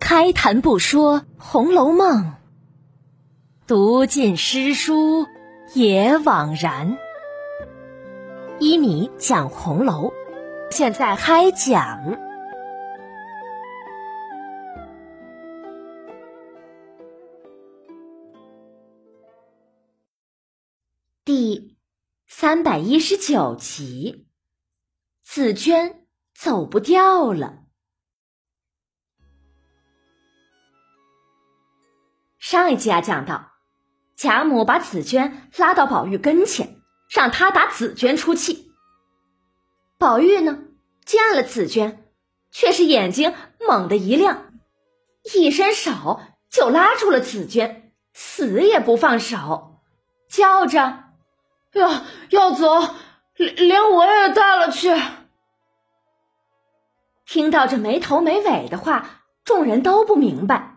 开谈不说《红楼梦》，读尽诗书也枉然。一米讲红楼，现在开讲第三百一十九集。紫娟走不掉了。上一集啊，讲到贾母把紫娟拉到宝玉跟前，让他打紫娟出气。宝玉呢，见了紫娟，却是眼睛猛地一亮，一伸手就拉住了紫娟，死也不放手，叫着：“要要走！”连连我也带了去。听到这没头没尾的话，众人都不明白，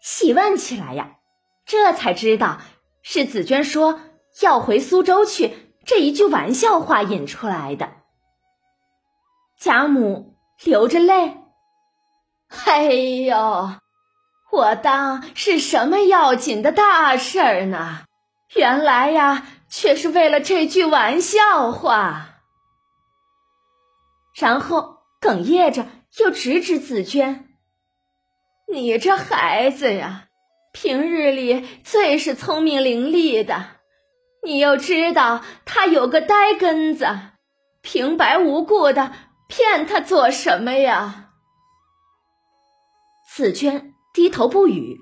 细问起来呀，这才知道是紫娟说要回苏州去这一句玩笑话引出来的。贾母流着泪：“哎呦，我当是什么要紧的大事儿呢？原来呀。”却是为了这句玩笑话，然后哽咽着又指指紫娟：“你这孩子呀，平日里最是聪明伶俐的，你又知道他有个呆根子，平白无故的骗他做什么呀？”紫娟低头不语，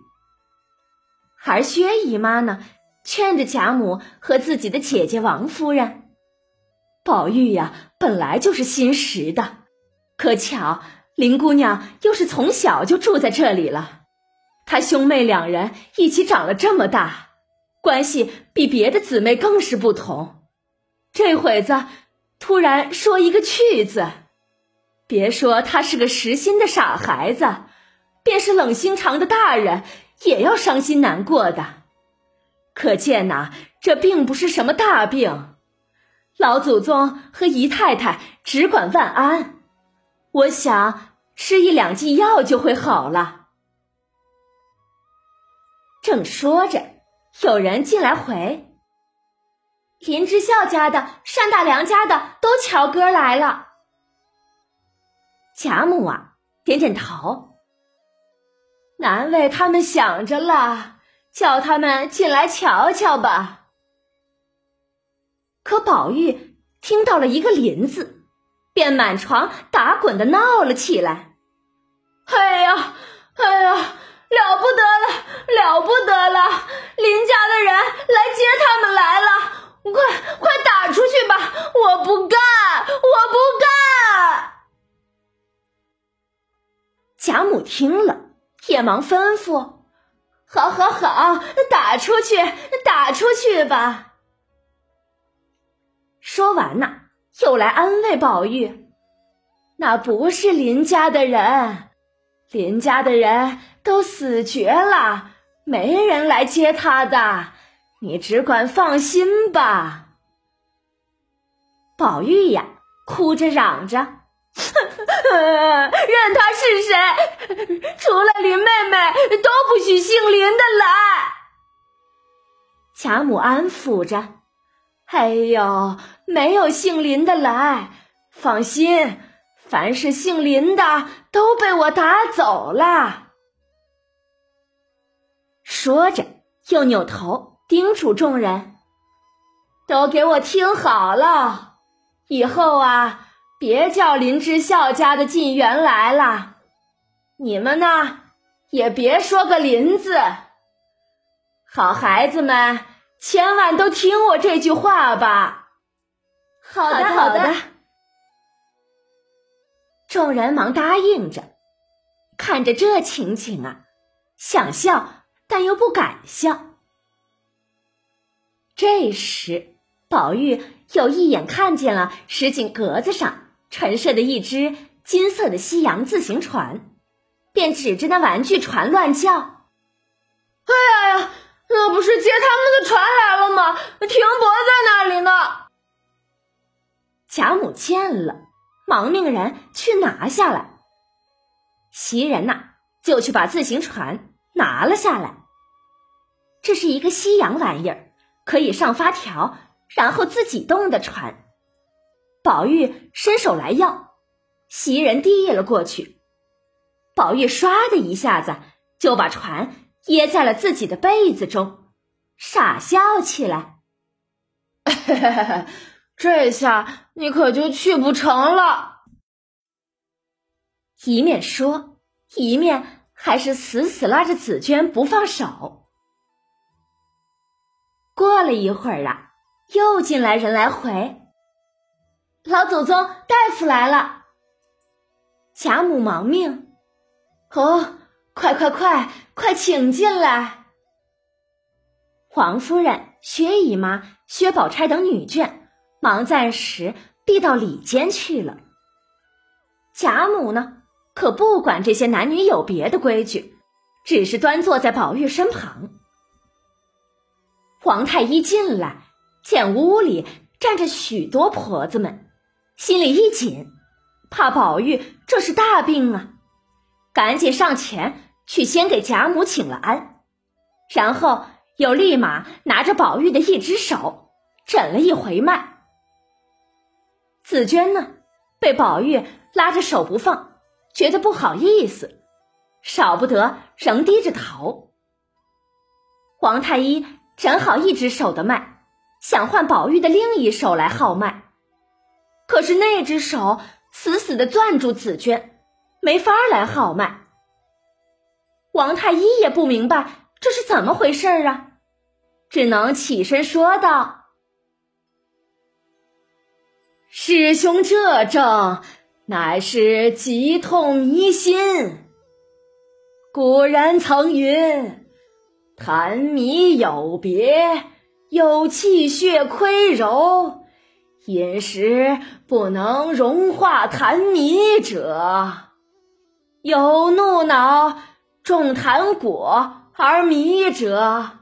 而薛姨妈呢？劝着贾母和自己的姐姐王夫人，宝玉呀，本来就是心实的，可巧林姑娘又是从小就住在这里了，她兄妹两人一起长了这么大，关系比别的姊妹更是不同。这会子突然说一个去字，别说他是个实心的傻孩子，便是冷心肠的大人也要伤心难过的。可见呐，这并不是什么大病，老祖宗和姨太太只管万安，我想吃一两剂药就会好了。正说着，有人进来回：“林之孝家的、单大良家的都瞧哥来了。”贾母啊，点点头，难为他们想着了。叫他们进来瞧瞧吧。可宝玉听到了一个“林”字，便满床打滚的闹了起来。哎呀，哎呀，了不得了，了不得了！林家的人来接他们来了，快快打出去吧！我不干，我不干！贾母听了，也忙吩咐。好，好，好，打出去，打出去吧。说完呐，又来安慰宝玉：“那不是林家的人，林家的人都死绝了，没人来接他的，你只管放心吧。”宝玉呀，哭着嚷着。任他是谁，除了林妹妹，都不许姓林的来。贾母安抚着：“哎呦，没有姓林的来，放心，凡是姓林的都被我打走了。”说着，又扭头叮嘱众人：“都给我听好了，以后啊。”别叫林之孝家的进园来了，你们呢也别说个林字。好孩子们，千万都听我这句话吧。好的，好的。众人忙答应着，看着这情景啊，想笑但又不敢笑。这时，宝玉又一眼看见了石井格子上。陈设的一只金色的西洋自行船，便指着那玩具船乱叫：“哎呀呀，那不是接他们的船来了吗？停泊在那里呢。”贾母见了，忙命人去拿下来，袭人呐就去把自行船拿了下来。这是一个西洋玩意儿，可以上发条，然后自己动的船。宝玉伸手来要，袭人递了过去，宝玉唰的一下子就把船掖在了自己的被子中，傻笑起来。这下你可就去不成了。一面说，一面还是死死拉着紫娟不放手。过了一会儿啊，又进来人来回。老祖宗，大夫来了。贾母忙命：“哦，快快快快，请进来。”王夫人、薛姨妈、薛宝钗等女眷忙暂时避到里间去了。贾母呢，可不管这些男女有别的规矩，只是端坐在宝玉身旁。皇太医进来，见屋里站着许多婆子们，心里一紧，怕宝玉这是大病啊，赶紧上前去先给贾母请了安，然后又立马拿着宝玉的一只手诊了一回脉。紫娟呢，被宝玉拉着手不放，觉得不好意思，少不得仍低着头。皇太医。诊好一只手的脉，想换宝玉的另一手来号脉，可是那只手死死的攥住紫娟，没法来号脉。王太医也不明白这是怎么回事啊，只能起身说道：“师兄这症乃是急痛迷心，古人曾云。”痰迷有别，有气血亏柔，饮食不能融化痰迷者；有怒恼中痰果而迷者；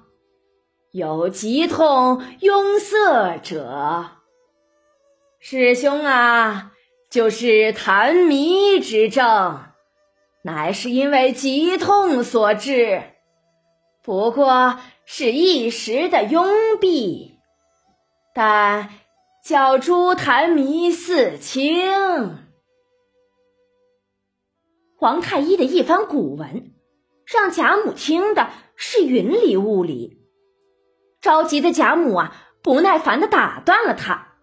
有急痛壅塞者。师兄啊，就是痰迷之症，乃是因为急痛所致。不过是一时的拥蔽，但叫诸痰迷似清。皇太医的一番古文，让贾母听的是云里雾里。着急的贾母啊，不耐烦的打断了他：“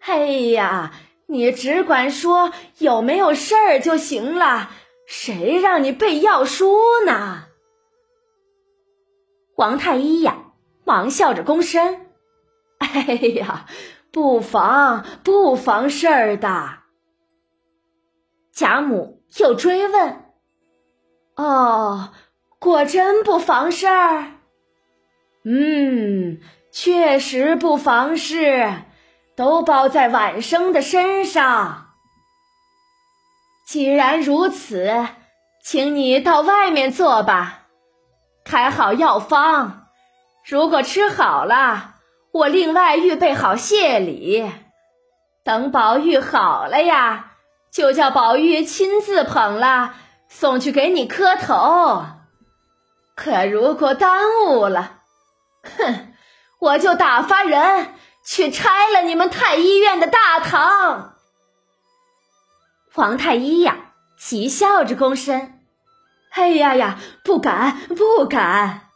哎呀，你只管说有没有事儿就行了，谁让你背药书呢？”王太医呀，忙笑着躬身：“哎呀，不妨不妨事儿的。”贾母又追问：“哦，果真不妨事儿？”“嗯，确实不妨事，都包在晚生的身上。既然如此，请你到外面坐吧。”开好药方，如果吃好了，我另外预备好谢礼。等宝玉好了呀，就叫宝玉亲自捧了送去给你磕头。可如果耽误了，哼，我就打发人去拆了你们太医院的大堂。皇太医呀，急笑着躬身。哎呀呀，不敢不敢！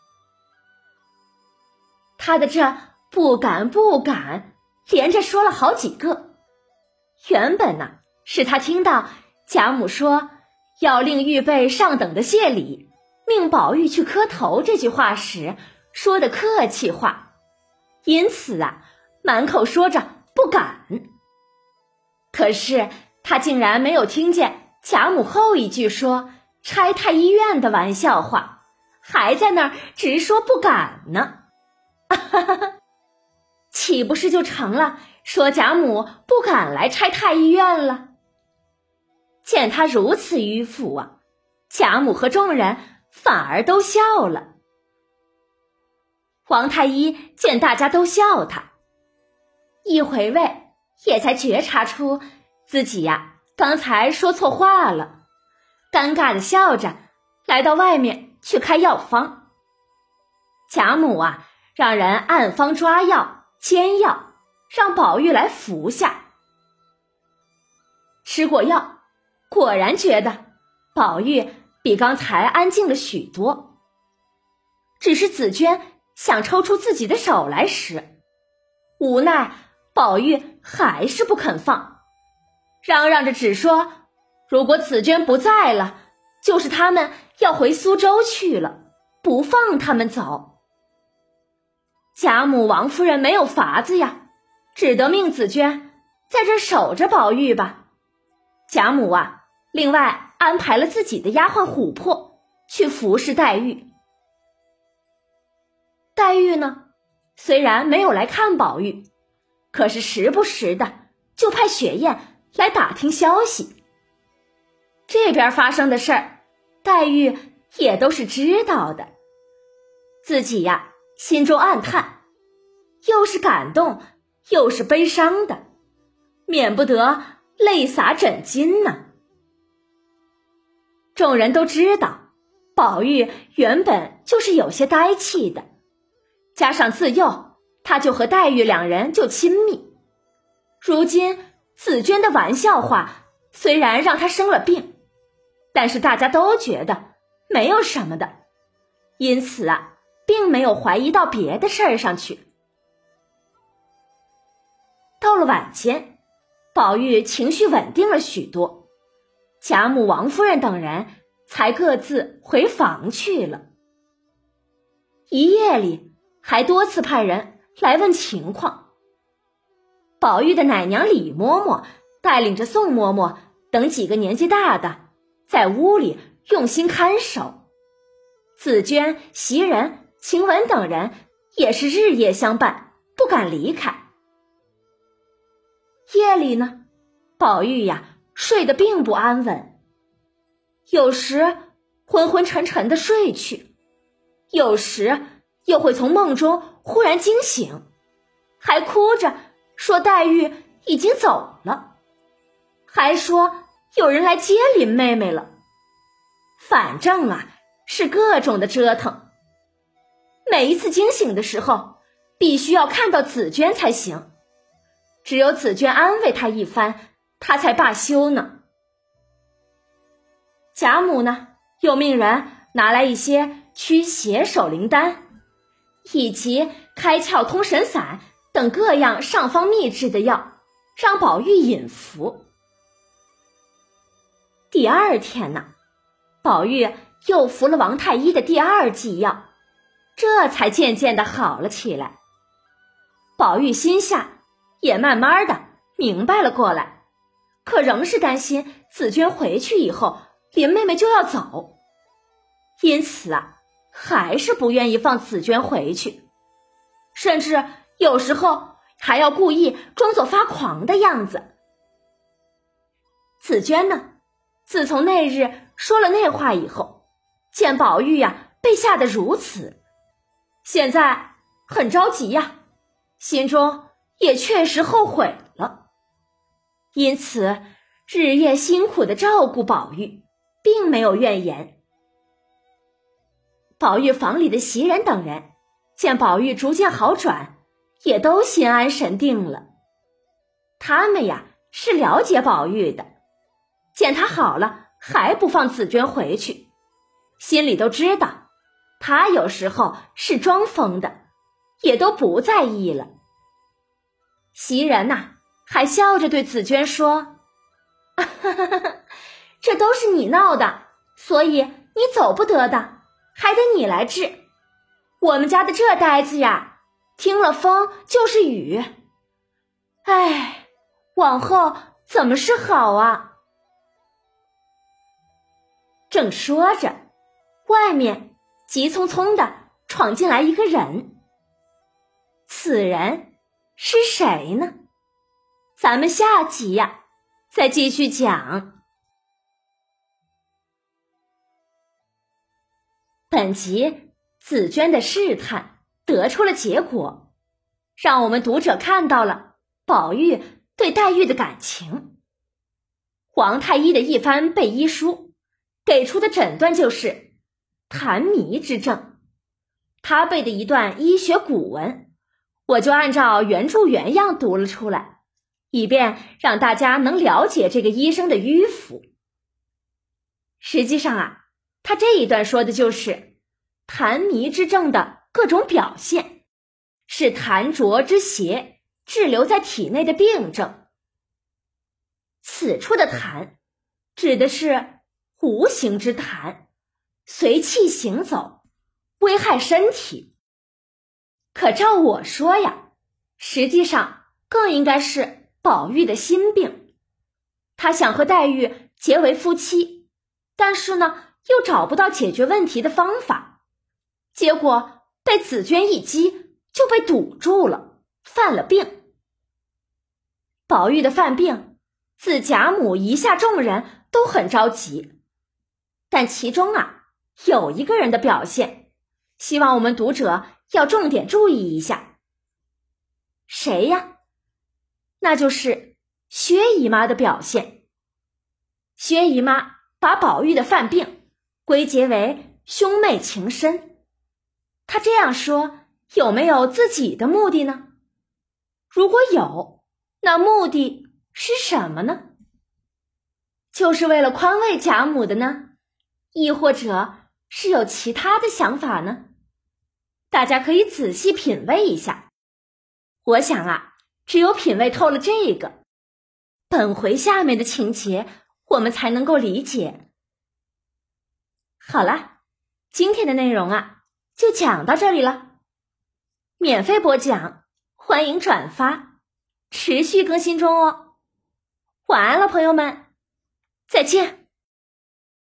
他的这不敢不敢，连着说了好几个。原本呢，是他听到贾母说要令预备上等的谢礼，命宝玉去磕头这句话时说的客气话，因此啊，满口说着不敢。可是他竟然没有听见贾母后一句说。拆太医院的玩笑话，还在那儿直说不敢呢，哈哈哈岂不是就成了说贾母不敢来拆太医院了？见他如此迂腐啊，贾母和众人反而都笑了。皇太医见大家都笑他，一回味，也才觉察出自己呀刚才说错话了。尴尬的笑着，来到外面去开药方。贾母啊，让人按方抓药、煎药，让宝玉来服下。吃过药，果然觉得宝玉比刚才安静了许多。只是紫娟想抽出自己的手来时，无奈宝玉还是不肯放，嚷嚷着只说：“如果紫娟不在了，就是他们要回苏州去了，不放他们走。”贾母、王夫人没有法子呀，只得命紫娟在这守着宝玉吧。贾母啊，另外安排了自己的丫鬟琥珀去服侍黛玉。黛玉呢，虽然没有来看宝玉，可是时不时的就派雪雁来打听消息。这边发生的事儿，黛玉也都是知道的。自己呀，心中暗叹，又是感动，又是悲伤的，免不得泪洒枕巾呢。众人都知道，宝玉原本就是有些呆气的。加上自幼，他就和黛玉两人就亲密。如今紫娟的玩笑话虽然让他生了病，但是大家都觉得没有什么的，因此啊，并没有怀疑到别的事儿上去。到了晚间，宝玉情绪稳定了许多，贾母、王夫人等人才各自回房去了。一夜里。还多次派人来问情况。宝玉的奶娘李嬷嬷带领着宋嬷嬷等几个年纪大的，在屋里用心看守。紫娟、袭人、晴雯等人也是日夜相伴，不敢离开。夜里呢，宝玉呀睡得并不安稳，有时昏昏沉沉的睡去，有时。又会从梦中忽然惊醒，还哭着说黛玉已经走了，还说有人来接林妹妹了。反正啊，是各种的折腾。每一次惊醒的时候，必须要看到紫娟才行，只有紫娟安慰他一番，他才罢休呢。贾母呢，又命人拿来一些驱邪守灵丹。以及开窍通神散等各样上方秘制的药，让宝玉饮服。第二天呢，宝玉又服了王太医的第二剂药，这才渐渐的好了起来。宝玉心下也慢慢的明白了过来，可仍是担心紫娟回去以后林妹妹就要走，因此啊。还是不愿意放紫娟回去，甚至有时候还要故意装作发狂的样子。紫娟呢，自从那日说了那话以后，见宝玉呀被吓得如此，现在很着急呀，心中也确实后悔了，因此日夜辛苦的照顾宝玉，并没有怨言。宝玉房里的袭人等人见宝玉逐渐好转，也都心安神定了。他们呀是了解宝玉的，见他好了还不放紫娟回去，心里都知道他有时候是装疯的，也都不在意了。袭人呐还笑着对紫娟说：“这都是你闹的，所以你走不得的。”还得你来治，我们家的这呆子呀，听了风就是雨。哎，往后怎么是好啊？正说着，外面急匆匆的闯进来一个人。此人是谁呢？咱们下集呀，再继续讲。本集紫娟的试探得出了结果，让我们读者看到了宝玉对黛玉的感情。皇太医的一番背医书，给出的诊断就是痰迷之症。他背的一段医学古文，我就按照原著原样读了出来，以便让大家能了解这个医生的迂腐。实际上啊，他这一段说的就是痰迷之症的各种表现，是痰浊之邪滞留在体内的病症。此处的痰，指的是无形之痰，随气行走，危害身体。可照我说呀，实际上更应该是宝玉的心病。他想和黛玉结为夫妻，但是呢，又找不到解决问题的方法，结果被紫娟一击，就被堵住了，犯了病。宝玉的犯病。自贾母一下，众人都很着急，但其中啊有一个人的表现，希望我们读者要重点注意一下。谁呀？那就是薛姨妈的表现。薛姨妈把宝玉的犯病归结为兄妹情深，她这样说有没有自己的目的呢？如果有，那目的？是什么呢？就是为了宽慰贾母的呢，亦或者是有其他的想法呢？大家可以仔细品味一下。我想啊，只有品味透了这个，本回下面的情节，我们才能够理解。好了，今天的内容啊，就讲到这里了。免费播讲，欢迎转发，持续更新中哦。晚安了，朋友们，再见。